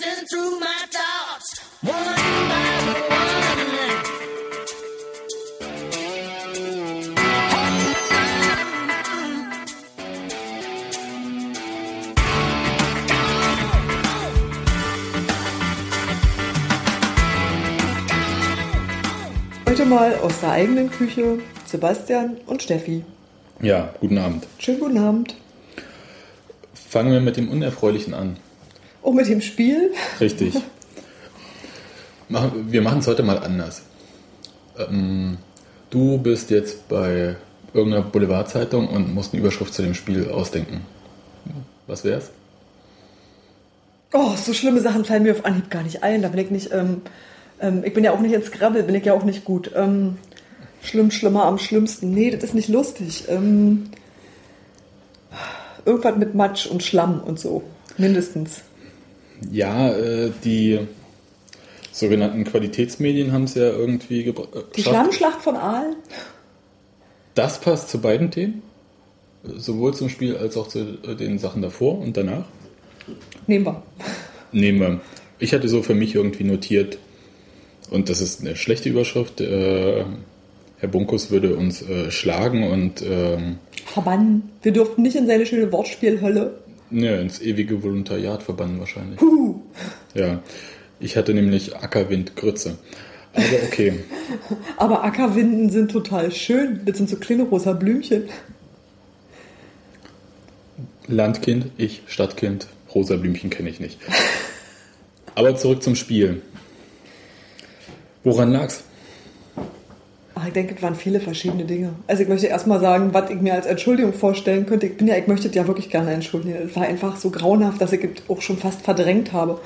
racing through my thoughts, one by one. Heute mal aus der eigenen Küche Sebastian und Steffi. Ja, guten Abend. Schönen guten Abend. Fangen wir mit dem Unerfreulichen an. Auch mit dem Spiel. Richtig. Wir machen es heute mal anders. Ähm, du bist jetzt bei irgendeiner Boulevardzeitung und musst eine Überschrift zu dem Spiel ausdenken. Was wär's? Oh, so schlimme Sachen fallen mir auf Anhieb gar nicht ein. Da bin ich nicht, ähm, ähm, ich bin ja auch nicht ins Grabbel, bin ich ja auch nicht gut. Ähm, schlimm, schlimmer am schlimmsten. Nee, das ist nicht lustig. Ähm, irgendwas mit Matsch und Schlamm und so. Mindestens. Ja, äh, die sogenannten Qualitätsmedien haben es ja irgendwie gebra- äh, Die. Schlammschlacht von Aalen? Das passt zu beiden Themen. Sowohl zum Spiel als auch zu äh, den Sachen davor und danach. Nehmen wir. Nehmen wir. Ich hatte so für mich irgendwie notiert, und das ist eine schlechte Überschrift, äh, Herr Bunkus würde uns äh, schlagen und ähm, Verbannen. Wir durften nicht in seine schöne Wortspielhölle. Ne, ins ewige Volontariat verbannen wahrscheinlich. Puh. Ja, ich hatte nämlich Ackerwind Grütze. Aber okay, Aber Ackerwinden sind total schön. Das sind so kleine rosa Blümchen. Landkind, ich Stadtkind, rosa Blümchen kenne ich nicht. Aber zurück zum Spiel. Woran lag's? Ach, ich denke, es waren viele verschiedene Dinge. Also ich möchte erstmal sagen, was ich mir als Entschuldigung vorstellen könnte. Ich bin ja, ich möchte es ja wirklich gerne entschuldigen. Es war einfach so grauenhaft, dass ich es auch schon fast verdrängt habe.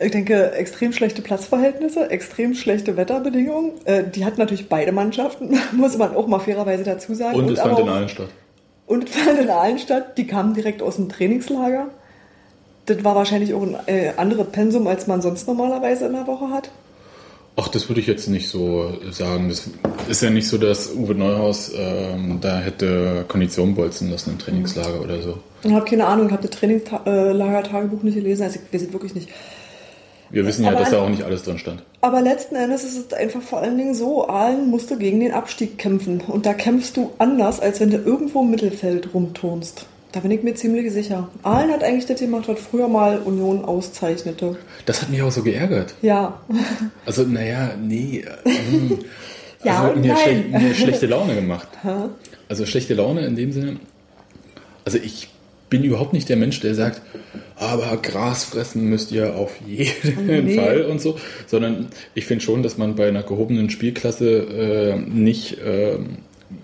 Ich denke, extrem schlechte Platzverhältnisse, extrem schlechte Wetterbedingungen. Äh, die hatten natürlich beide Mannschaften, muss man auch mal fairerweise dazu sagen. Und es aber fand in allen statt. Und es fand in Aalen statt. Die kamen direkt aus dem Trainingslager. Das war wahrscheinlich auch ein äh, anderes Pensum, als man sonst normalerweise in der Woche hat. Ach, das würde ich jetzt nicht so sagen. Das ist ja nicht so, dass Uwe Neuhaus ähm, da hätte Kondition bolzen lassen im Trainingslager oder so. Ich habe keine Ahnung, ich habe das Trainingslager-Tagebuch nicht gelesen, also ich weiß es wirklich nicht. Wir wissen ja, Aber dass da auch nicht alles drin stand. Aber letzten Endes ist es einfach vor allen Dingen so, Aalen musste gegen den Abstieg kämpfen. Und da kämpfst du anders, als wenn du irgendwo im Mittelfeld rumturnst. Da bin ich mir ziemlich sicher. Aalen hat eigentlich das gemacht, was früher mal Union auszeichnete. Das hat mich auch so geärgert. Ja, Also, naja, nee. äh, hm. Ja also, mir, nein. schle mir schlechte Laune gemacht. Also schlechte Laune in dem Sinne. Also ich bin überhaupt nicht der Mensch, der sagt, aber Gras fressen müsst ihr auf jeden Nee. Fall und so, sondern ich finde schon, dass man bei einer gehobenen Spielklasse äh, nicht äh,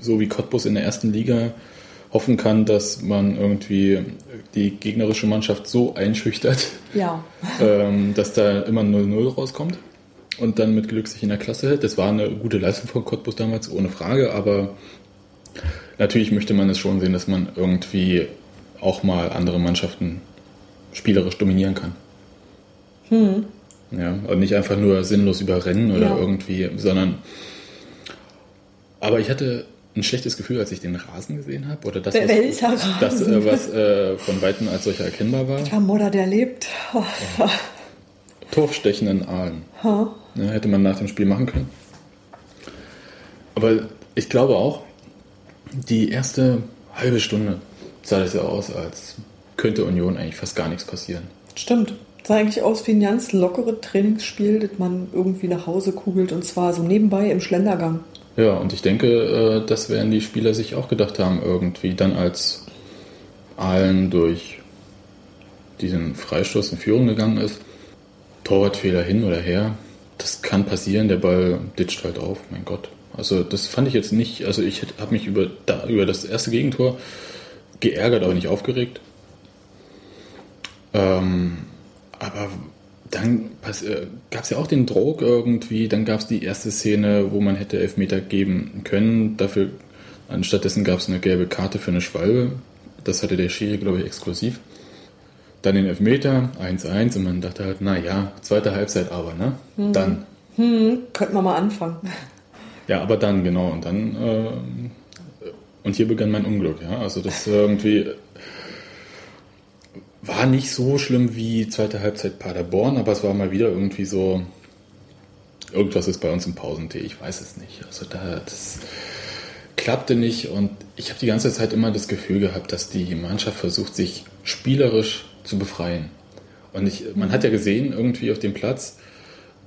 so wie Cottbus in der ersten Liga hoffen kann, dass man irgendwie die gegnerische Mannschaft so einschüchtert, ja. ähm, dass da immer 0-0 rauskommt und dann mit Glück sich in der Klasse hält. Das war eine gute Leistung von Cottbus damals, ohne Frage, aber natürlich möchte man es schon sehen, dass man irgendwie auch mal andere Mannschaften spielerisch dominieren kann. Ja, und nicht einfach nur sinnlos überrennen oder Ja. irgendwie, sondern. Aber ich hatte ein schlechtes Gefühl, als ich den Rasen gesehen habe oder das, Wel- was, welcher das, Rasen? äh, was äh, von weitem als solcher erkennbar war. Der Modder, der lebt. Oh, Torfstechen in Aalen. ha. Ja, hätte man nach dem Spiel machen können. Aber ich glaube auch, die erste halbe Stunde sah das ja aus, als könnte Union eigentlich fast gar nichts passieren. Stimmt. Sah eigentlich aus wie ein ganz lockeres Trainingsspiel, das man irgendwie nach Hause kugelt und zwar so nebenbei im Schlendergang. Ja, und ich denke, äh, das werden die Spieler sich auch gedacht haben, irgendwie dann als Aalen durch diesen Freistoß in Führung gegangen ist. Torwartfehler hin oder her, das kann passieren, der Ball ditcht halt auf, mein Gott. Also das fand ich jetzt nicht, also ich habe mich über, da, über das erste Gegentor geärgert, aber nicht aufgeregt. Ähm, aber dann äh, gab es ja auch den Druck irgendwie, dann gab es die erste Szene, wo man hätte Elfmeter geben können. Dafür, anstattdessen gab es eine gelbe Karte für eine Schwalbe. Das hatte der Schiri, glaube ich, exklusiv. Dann den Elfmeter, 1-1 und man dachte halt, na ja, zweite Halbzeit aber, ne? Dann. Könnten wir mal anfangen. Ja, aber dann, genau. Und dann, äh, und hier begann mein Unglück, ja. Also das irgendwie war nicht so schlimm wie zweite Halbzeit Paderborn, aber es war mal wieder irgendwie so, irgendwas ist bei uns im Pausentee, ich weiß es nicht. Also da, das klappte nicht und ich habe die ganze Zeit immer das Gefühl gehabt, dass die Mannschaft versucht, sich spielerisch zu befreien. Und ich, man hat ja gesehen, irgendwie auf dem Platz,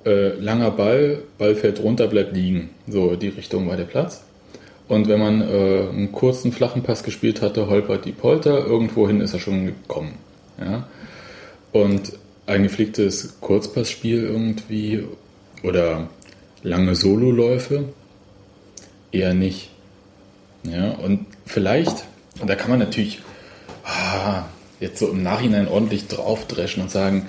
äh, langer Ball, Ball fällt runter, bleibt liegen. So, die Richtung war der Platz. Und wenn man äh, einen kurzen, flachen Pass gespielt hatte, holpert die Polter, irgendwohin ist er schon gekommen. Ja? Und ein gepflegtes Kurzpassspiel irgendwie oder lange Sololäufe eher nicht. Ja, und vielleicht, und da kann man natürlich ah, jetzt so im Nachhinein ordentlich draufdreschen und sagen,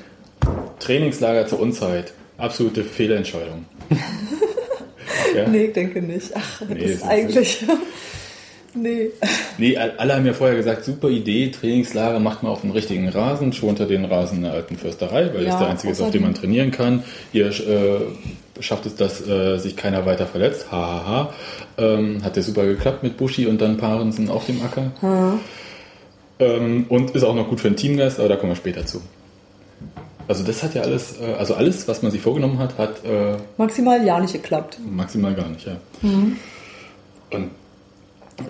Trainingslager zur Unzeit, absolute Fehlentscheidung. ja? Nee, ich denke nicht. Ach, Nee, das ist ist- eigentlich. nee. Nee, alle haben ja vorher gesagt, super Idee, Trainingslager macht man auf dem richtigen Rasen, schont er den Rasen der alten Försterei, weil das Ja, der einzige ist, auf dem man trainieren kann. Ihr äh, schafft es, dass äh, sich keiner weiter verletzt. Hahaha. Ha, ha. Ähm, hat ja super geklappt mit Buschi und dann Parensen auf dem Acker. Ähm, und ist auch noch gut für den Teamgeist, aber da kommen wir später zu. Also das hat ja alles, äh, also alles, was man sich vorgenommen hat, hat äh, Maximal ja nicht geklappt. Maximal gar nicht, ja. Und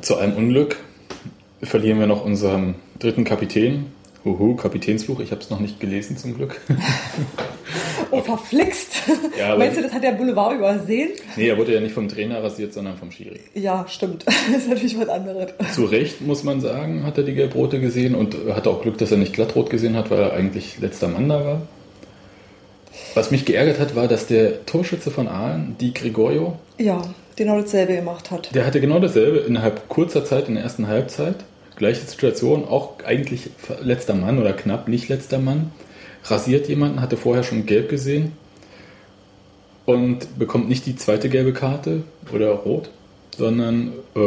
zu allem Unglück verlieren wir noch unseren dritten Kapitän. Huhu, Kapitänsfluch, ich habe es noch nicht gelesen zum Glück. Oh, verflixt. Ja, Meinst du, das hat der Boulevard übersehen? nee, er wurde ja nicht vom Trainer rasiert, sondern vom Schiri. Ja, stimmt. Das ist natürlich was anderes. Zu Recht, muss man sagen, hat er die Gelbrote gesehen und hatte auch Glück, dass er nicht glattrot gesehen hat, weil er eigentlich letzter Mann da war. Was mich geärgert hat, war, dass der Torschütze von Aalen, Di Gregorio, Ja, genau dasselbe gemacht hat. Der hatte genau dasselbe innerhalb kurzer Zeit in der ersten Halbzeit. Gleiche Situation, auch eigentlich letzter Mann oder knapp nicht letzter Mann. Rasiert jemanden, hatte vorher schon gelb gesehen und bekommt nicht die zweite gelbe Karte oder rot, sondern äh,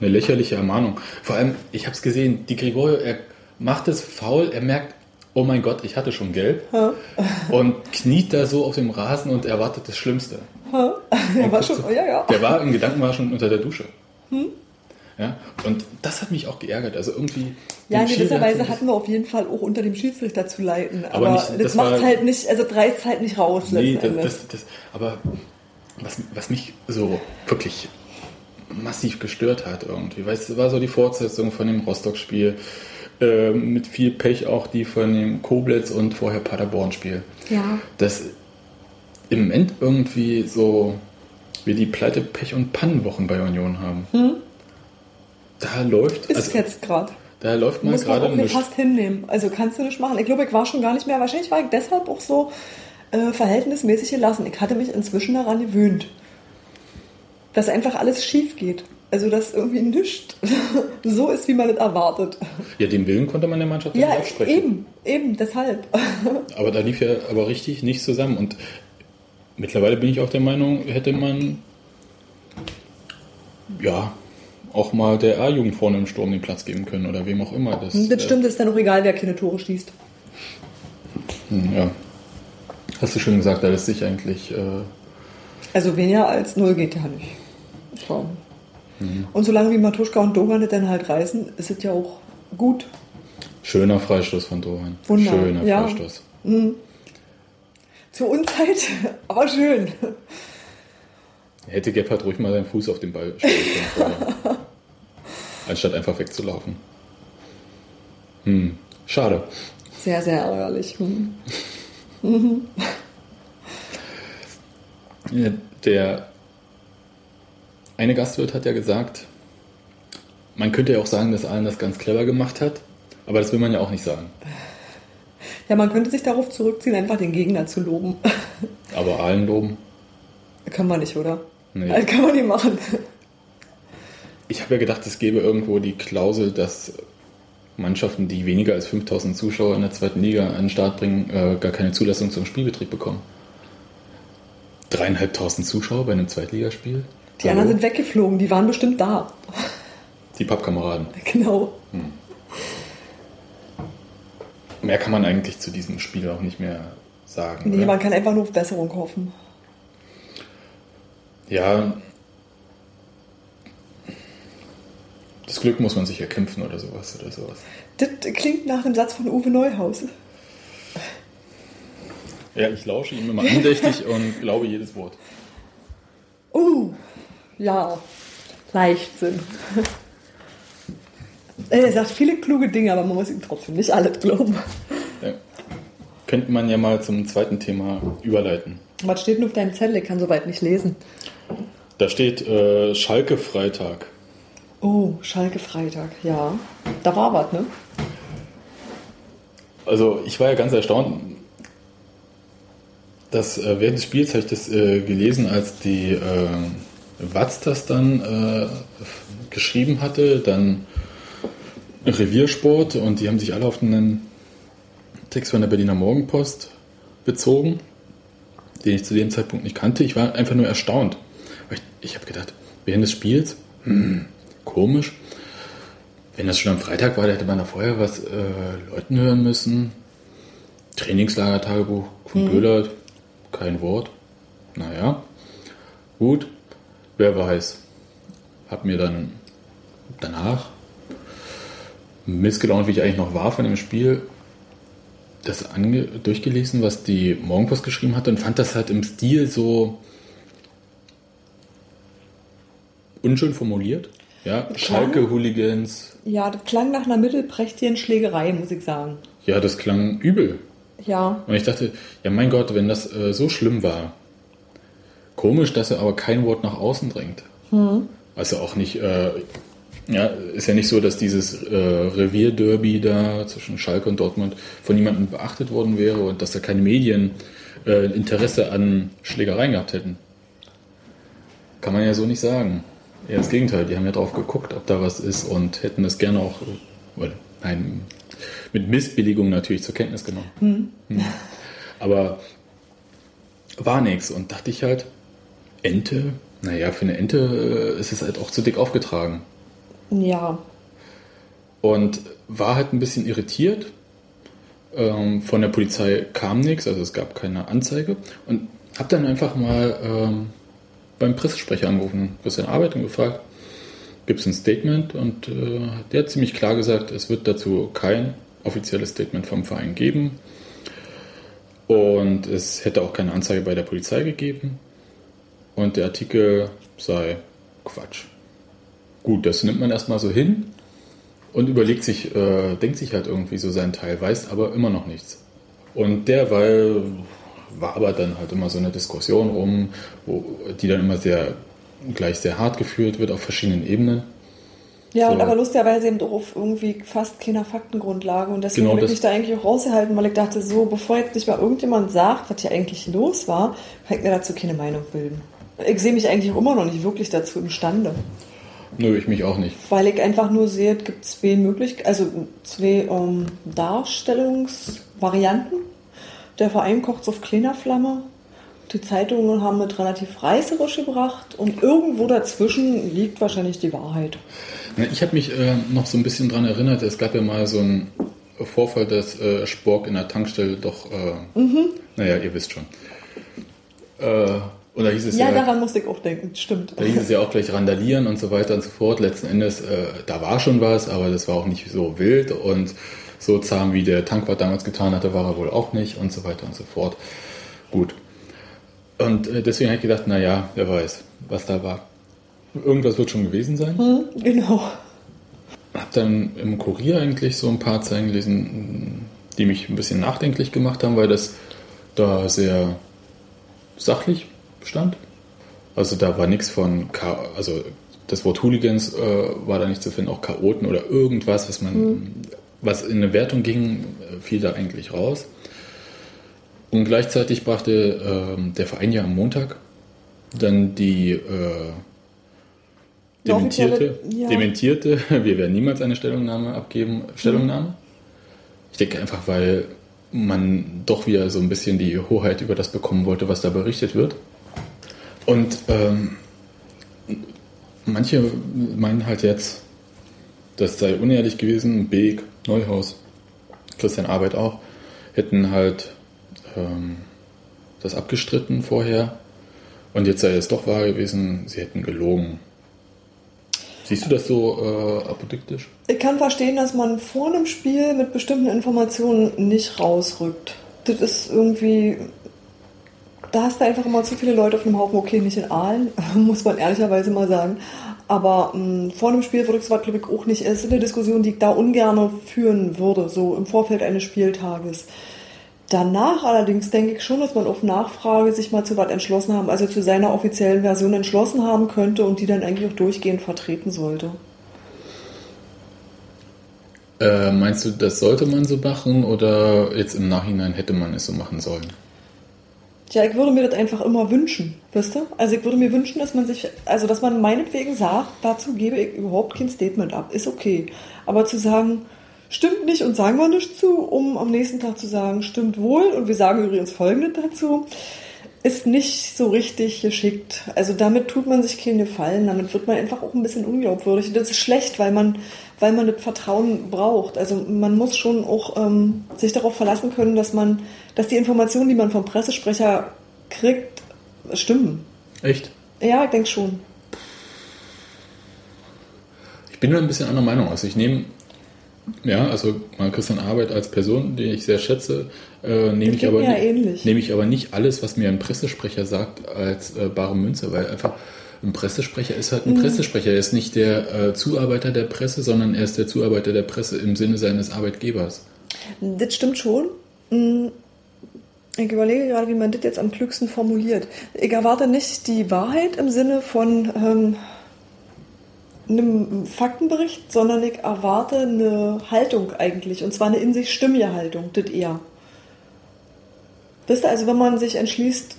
eine lächerliche Ermahnung. Vor allem, ich habe es gesehen, die Gregorio, er macht es faul, er merkt, oh mein Gott, ich hatte schon gelb und kniet da so auf dem Rasen und erwartet das Schlimmste. Der war schon, ja, ja. Der war in Gedanken war schon unter der Dusche. Ja, und das hat mich auch geärgert. Also irgendwie. Ja, in gewisser Weise hatten wir auf jeden Fall auch unter dem Schiedsrichter zu leiten. Aber Aber, nicht- das, das macht halt nicht, also reißt halt nicht raus Nee, das, das, das, aber was, was mich so wirklich massiv gestört hat irgendwie, weißt du, war so die Fortsetzung von dem Rostock-Spiel, äh, mit viel Pech auch die von dem Koblenz und vorher Paderborn-Spiel. Ja. Dass im Moment irgendwie so wir die Pleite, Pech und Pannenwochen bei Union haben. Da läuft, Ist also, jetzt gerade. da läuft Muss man gerade auch nicht nichts. fast hinnehmen. Also kannst du nicht machen. Ich glaube, ich war schon gar nicht mehr. Wahrscheinlich war ich deshalb auch so äh, verhältnismäßig gelassen. Ich hatte mich inzwischen daran gewöhnt, dass einfach alles schief geht. Also dass irgendwie nichts so ist, wie man es erwartet. Ja, den Willen konnte man der Mannschaft Ja, nicht absprechen. eben, eben, deshalb. Aber da lief ja aber richtig nicht zusammen. Und mittlerweile bin ich auch der Meinung, hätte man ja auch mal der A-Jugend vorne im Sturm den Platz geben können oder wem auch immer. Das, Das stimmt, es ist dann auch egal, wer keine Tore schießt. Äh, hm, ja. Hast du schon gesagt, da lässt sich eigentlich. Äh, Also weniger als null geht ja nicht. So. Mhm. Und solange wie Matuschka und Dogan dann halt reißen, ist es ja auch gut. schöner Freistoß von Dohan. Wunder, Schöner ja. Freistoß. Zur Unzeit, aber schön. Hätte Gebhardt ruhig mal seinen Fuß auf den Ball stellen können. Anstatt einfach wegzulaufen. Hm, schade. Sehr, sehr ärgerlich. Hm. Der eine Gastwirt hat ja gesagt, man könnte ja auch sagen, dass Allen das ganz clever gemacht hat, aber das will man ja auch nicht sagen. Ja, man könnte sich darauf zurückziehen, einfach den Gegner zu loben. Aber Allen loben. Kann man nicht, oder? Nee. Das kann man nicht machen. Ich habe ja gedacht, es gäbe irgendwo die Klausel, dass Mannschaften, die weniger als 5000 Zuschauer in der zweiten Liga an den Start bringen, äh, gar keine Zulassung zum Spielbetrieb bekommen. Dreieinhalbtausend Zuschauer bei einem Zweitligaspiel? Die anderen sind weggeflogen, die waren bestimmt da. Die Pappkameraden. Genau. Mehr kann man eigentlich zu diesem Spiel auch nicht mehr sagen. Nee, oder? man kann einfach nur auf Besserung hoffen. Ja. Das Glück muss man sich erkämpfen oder sowas oder sowas. Das klingt nach einem Satz von Uwe Neuhaus. Ja, ich lausche ihm immer andächtig und glaube jedes Wort. Uh, ja, Leichtsinn. Er sagt viele kluge Dinge, aber man muss ihm trotzdem nicht alles glauben. Ja. Könnte man ja mal zum zweiten Thema überleiten. Was steht denn auf deinem Zettel? Ich kann soweit nicht lesen. Da steht äh, Schalke Freitag. Oh, Schalke Freitag, ja. Da war was, ne? Also ich war ja ganz erstaunt, dass äh, während des Spiels habe ich das äh, gelesen, als die äh, Watz das dann äh, geschrieben hatte, dann Reviersport und die haben sich alle auf einen Text von der Berliner Morgenpost bezogen, den ich zu dem Zeitpunkt nicht kannte. Ich war einfach nur erstaunt. Ich, ich habe gedacht, während des Spiels, hm, komisch. Wenn das schon am Freitag war, da hätte man da vorher was äh, Leuten hören müssen. Trainingslager-Tagebuch von Göhler, kein Wort. Naja, gut, wer weiß. Hab mir dann danach, missgelaunt wie ich eigentlich noch war von dem Spiel, das durchgelesen, was die Morgenpost geschrieben hatte und fand das halt im Stil so unschön formuliert. Ja, Schalke-Hooligans. Ja, das klang nach einer mittelprächtigen Schlägerei, muss ich sagen. Ja, das klang übel. Ja, Und ich dachte, ja mein Gott, wenn das äh, so schlimm war, komisch, dass er aber kein Wort nach außen drängt. Also auch nicht, äh, ja, ist ja nicht so, dass dieses äh, Revierderby da zwischen Schalke und Dortmund von niemandem beachtet worden wäre und dass da keine Medien äh, Interesse an Schlägereien gehabt hätten. Kann man ja so nicht sagen. Eher das Gegenteil, die haben ja drauf geguckt, ob da was ist und hätten das gerne auch, äh, oder, nein, mit Missbilligung natürlich zur Kenntnis genommen. Hm. Aber war nichts und dachte ich halt, Ente, naja, für eine Ente äh, ist es halt auch zu dick aufgetragen. ja. Und war halt ein bisschen irritiert. Ähm, von der Polizei kam nichts, also es gab keine Anzeige. Und habe dann einfach mal ähm, beim Pressesprecher angerufen, Christian Arbeit und gefragt, gibt es ein Statement? Und äh, der hat ziemlich klar gesagt, es wird dazu kein offizielles Statement vom Verein geben. Und es hätte auch keine Anzeige bei der Polizei gegeben. Und der Artikel sei Quatsch. Gut, das nimmt man erstmal so hin und überlegt sich, äh, denkt sich halt irgendwie so seinen Teil, weiß aber immer noch nichts. Und derweil war aber dann halt immer so eine Diskussion rum, wo, die dann immer sehr gleich sehr hart geführt wird auf verschiedenen Ebenen. Ja, So. und aber lustigerweise eben doch auf irgendwie fast keiner Faktengrundlage. Und deswegen Genau, will ich mich da eigentlich auch rausgehalten, weil ich dachte, so, bevor jetzt nicht mal irgendjemand sagt, was hier eigentlich los war, kann ich mir dazu keine Meinung bilden. Ich sehe mich eigentlich auch immer noch nicht wirklich dazu imstande. Nö, ich mich auch nicht. Weil ich einfach nur sehe, es gibt zwei Möglichkeiten, also zwei ähm, Darstellungsvarianten. Der Verein kocht auf kleiner Flamme. Die Zeitungen haben es relativ reißerisch gebracht. Und irgendwo dazwischen liegt wahrscheinlich die Wahrheit. Na, Ich habe mich äh, noch so ein bisschen dran erinnert, es gab ja mal so einen Vorfall, dass äh, Spork in der Tankstelle doch, äh, naja, ihr wisst schon. Äh, und da hieß es Ja, ja, daran musste ich auch denken. Stimmt. da hieß es ja auch gleich randalieren und so weiter und so fort. Letzten Endes, äh, da war schon was, aber das war auch nicht so wild und so zahm, wie der Tankwart damals getan hatte, war er wohl auch nicht und so weiter und so fort. Gut. Und äh, deswegen habe ich gedacht, naja, wer weiß, was da war. Irgendwas wird schon gewesen sein. Hm, genau. Hab dann im Kurier eigentlich so ein paar Zeilen gelesen, die mich ein bisschen nachdenklich gemacht haben, weil das da sehr sachlich stand. Also da war nichts von, Cha also das Wort Hooligans äh, war da nicht zu finden, auch Chaoten oder irgendwas, was man, was in eine Wertung ging, äh, fiel da eigentlich raus. Und gleichzeitig brachte ähm, der Verein ja am Montag dann die äh, dementierte, ja. dementierte, wir werden niemals eine Stellungnahme abgeben, Stellungnahme. Ich denke einfach, weil man doch wieder so ein bisschen die Hoheit über das bekommen wollte, was da berichtet wird. Und ähm, manche meinen halt jetzt, das sei unehrlich gewesen. Beek, Neuhaus, Christian Arbeit auch, hätten halt ähm, das abgestritten vorher. Und jetzt sei es doch wahr gewesen, sie hätten gelogen. Siehst du das so äh, apodiktisch? Ich kann verstehen, dass man vor einem Spiel mit bestimmten Informationen nicht rausrückt. Das ist irgendwie. Da hast du einfach immer zu viele Leute auf einem Haufen, okay, nicht in Aalen, muss man ehrlicherweise mal sagen. Aber mh, vor einem Spiel würde ich sowas, glaube ich, auch nicht. Es ist eine Diskussion, die ich da ungern führen würde, so im Vorfeld eines Spieltages. Danach allerdings denke ich schon, dass man auf Nachfrage sich mal zu was entschlossen haben, also zu seiner offiziellen Version entschlossen haben könnte und die dann eigentlich auch durchgehend vertreten sollte. Äh, meinst du, das sollte man so machen oder jetzt im Nachhinein hätte man es so machen sollen? Ja, ich würde mir das einfach immer wünschen, wisst ihr? Also ich würde mir wünschen, dass man sich, also dass man meinetwegen sagt, dazu gebe ich überhaupt kein Statement ab, ist okay. Aber zu sagen, stimmt nicht und sagen wir nicht zu, um am nächsten Tag zu sagen, stimmt wohl und wir sagen übrigens Folgendes dazu, ist nicht so richtig geschickt. Also damit tut man sich keine Gefallen, damit wird man einfach auch ein bisschen unglaubwürdig. Das ist schlecht, weil man, weil man das Vertrauen braucht. Also man muss schon auch ähm, sich darauf verlassen können, dass man, dass die Informationen, die man vom Pressesprecher kriegt, stimmen. Echt? Ja, ich denke schon. Ich bin nur ein bisschen anderer Meinung. Also ich nehme, ja, also mal Christian Arbeit als Person, die ich sehr schätze, äh, nehme ich, aber ja nehme ich aber nicht alles, was mir ein Pressesprecher sagt, als äh, bare Münze, weil einfach ein Pressesprecher ist halt ein Mhm. Pressesprecher. Er ist nicht der äh, Zuarbeiter der Presse, sondern er ist der Zuarbeiter der Presse im Sinne seines Arbeitgebers. Das stimmt schon. Mm, Ich überlege gerade, wie man das jetzt am klügsten formuliert. Ich erwarte nicht die Wahrheit im Sinne von ähm, einem Faktenbericht, sondern ich erwarte eine Haltung eigentlich. Und zwar eine in sich stimmige Haltung, das eher. Wisst ihr, also wenn man sich entschließt,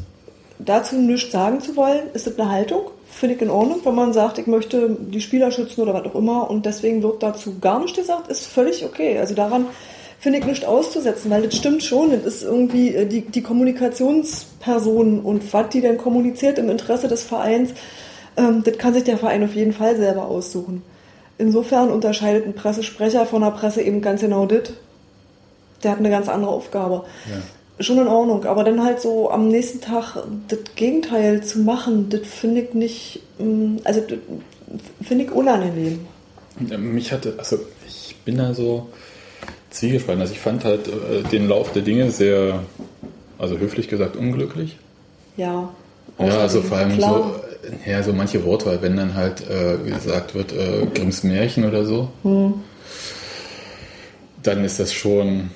dazu nichts sagen zu wollen, ist das eine Haltung. Finde ich in Ordnung. Wenn man sagt, ich möchte die Spieler schützen oder was auch immer und deswegen wird dazu gar nichts gesagt, ist völlig okay. Also daran finde ich nichts auszusetzen, weil das stimmt schon. Das ist irgendwie äh, die, die Kommunikationsperson und was die denn kommuniziert im Interesse des Vereins, ähm, das kann sich der Verein auf jeden Fall selber aussuchen. Insofern unterscheidet ein Pressesprecher von der Presse eben ganz genau das. Der hat eine ganz andere Aufgabe schon in Ordnung, aber dann halt so am nächsten Tag das Gegenteil zu machen, das finde ich nicht, mm, also finde ich unangenehm. Mich hatte, also ich bin da so zwiegespalten. Also ich fand halt äh, den Lauf der Dinge sehr, also höflich gesagt, unglücklich. Ja. Ja, also vor allem klar. so, ja, so manche Wortwahl, wenn dann halt äh, gesagt wird, äh, Grimms Märchen oder so, Hm. dann ist das schon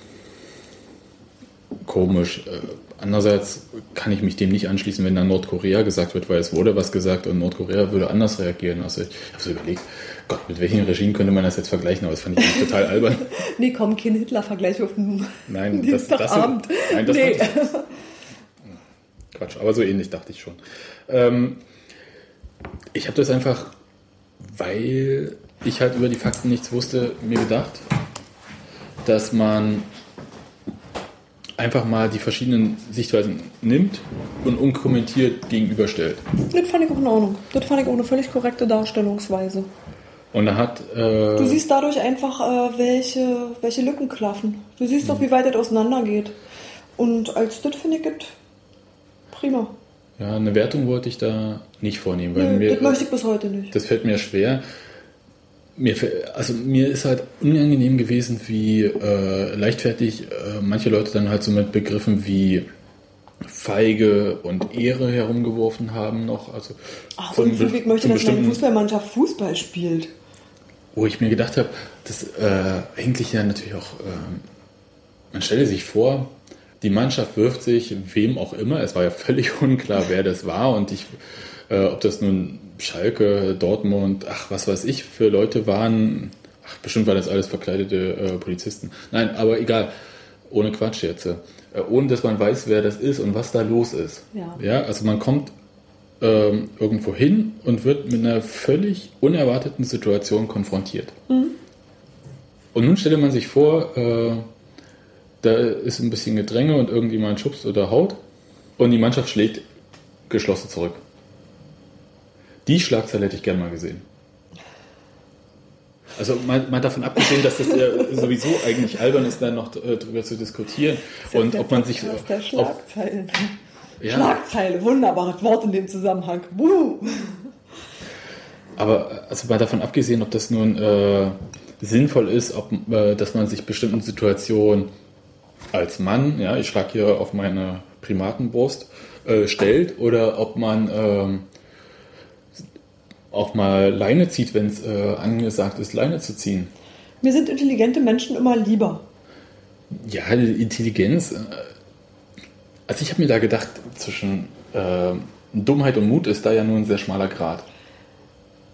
komisch. Äh, andererseits kann ich mich dem nicht anschließen, wenn dann Nordkorea gesagt wird, weil es wurde was gesagt und Nordkorea würde anders reagieren. Also ich habe so überlegt, Gott, mit welchem Regime könnte man das jetzt vergleichen, aber das fand ich total albern. Nee, komm, kein Hitler-Vergleich auf dem Nein, das, das, Dienstagabend. nein, das nee. ich, Quatsch, aber so ähnlich dachte ich schon. Ähm, ich habe das einfach, weil ich halt über die Fakten nichts wusste, mir gedacht, dass man einfach mal die verschiedenen Sichtweisen nimmt und unkommentiert gegenüberstellt. Das fand ich auch in Ordnung. Das fand ich auch eine völlig korrekte Darstellungsweise. Und da hat äh, Du siehst dadurch einfach, äh, welche, welche Lücken klaffen. Du siehst doch, wie weit das auseinandergeht. Und als das finde ich das prima. ja, eine Wertung wollte ich da nicht vornehmen, weil Nö, mir das möchte ich bis heute nicht. Das fällt mir schwer. Mir, also mir ist halt unangenehm gewesen, wie äh, leichtfertig äh, manche Leute dann halt so mit Begriffen wie Feige und Ehre herumgeworfen haben noch. Also Ach, zum und ich möchte, dass meine Fußballmannschaft Fußball spielt. wo ich mir gedacht habe, das äh, eigentlich ja natürlich auch, ähm, man stelle sich vor, die Mannschaft wirft sich wem auch immer, es war ja völlig unklar, wer das war und ich, äh, ob das nun Schalke, Dortmund, ach was weiß ich für Leute waren, ach bestimmt waren das alles verkleidete äh, Polizisten. Nein, aber egal, ohne Quatsch jetzt. Äh, ohne dass man weiß, wer das ist und was da los ist. Ja. ja also man kommt ähm, irgendwo hin und wird mit einer völlig unerwarteten Situation konfrontiert. Und nun stelle man sich vor, äh, da ist ein bisschen Gedränge und irgendjemand schubst oder haut und die Mannschaft schlägt geschlossen zurück. Die Schlagzeile hätte ich gerne mal gesehen. Also mal, mal davon abgesehen, dass das ja sowieso eigentlich albern ist, da noch äh, drüber zu diskutieren und ob man sich der auf, Schlagzeilen. ja, Schlagzeile, wunderbares Wort in dem Zusammenhang. Wuhu. Aber also mal davon abgesehen, ob das nun äh, sinnvoll ist, ob, äh, dass man sich bestimmten Situationen als Mann, ja, ich schlage hier auf meine Primatenbrust, äh, stellt oder ob man ähm, auch mal Leine zieht, wenn es äh, angesagt ist, Leine zu ziehen. Mir sind intelligente Menschen immer lieber. Ja, Intelligenz. äh, Also ich habe mir da gedacht, zwischen äh, Dummheit und Mut ist da ja nur ein sehr schmaler Grad.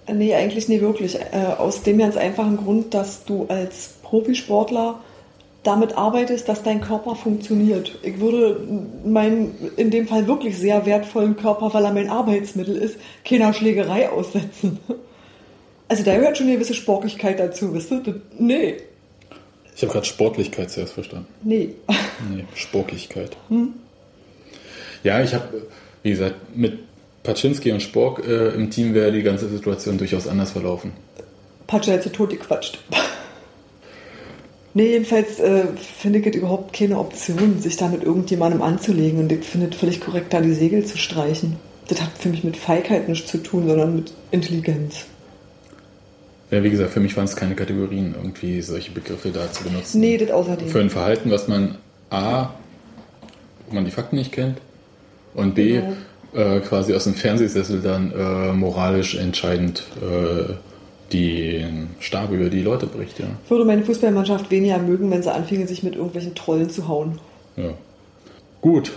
Äh, Nee, eigentlich nie wirklich. Äh, aus dem ganz einfachen Grund, dass du als Profisportler damit arbeitest, dass dein Körper funktioniert. Ich würde meinen, in dem Fall wirklich sehr wertvollen Körper, weil er mein Arbeitsmittel ist, keiner Schlägerei aussetzen. Also da gehört schon eine gewisse Sportlichkeit dazu, wisst ihr? Nee, Ich habe gerade Sportlichkeit zuerst verstanden. nee. Nee, Sporkigkeit. Ja, ich habe, wie gesagt, mit Paczynski und Spork äh, im Team wäre die ganze Situation durchaus anders verlaufen. Sie tot gequatscht. Nee, jedenfalls äh, finde ich es überhaupt keine Option, sich da mit irgendjemandem anzulegen. Und ich finde es völlig korrekt, da die Segel zu streichen. Das hat für mich mit Feigheit nichts zu tun, sondern mit Intelligenz. Ja, wie gesagt, für mich waren es keine Kategorien, irgendwie solche Begriffe da zu benutzen. Nee, das außerdem. Für ein Verhalten, was man A, wo man die Fakten nicht kennt und B, Genau. äh, quasi aus dem Fernsehsessel dann äh, moralisch entscheidend äh, den Stab über die Leute bricht, ja. Ich würde meine Fußballmannschaft weniger mögen, wenn sie anfingen, sich mit irgendwelchen Trollen zu hauen. ja. Gut,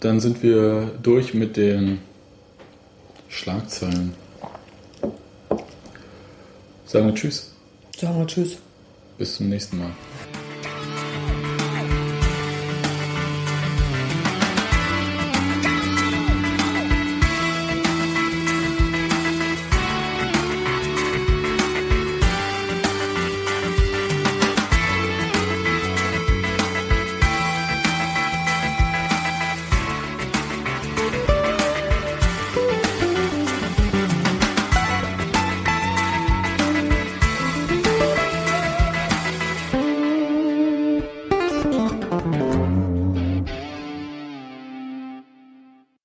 dann sind wir durch mit den Schlagzeilen. Sagen wir Tschüss, Sagen wir Tschüss. bis zum nächsten Mal.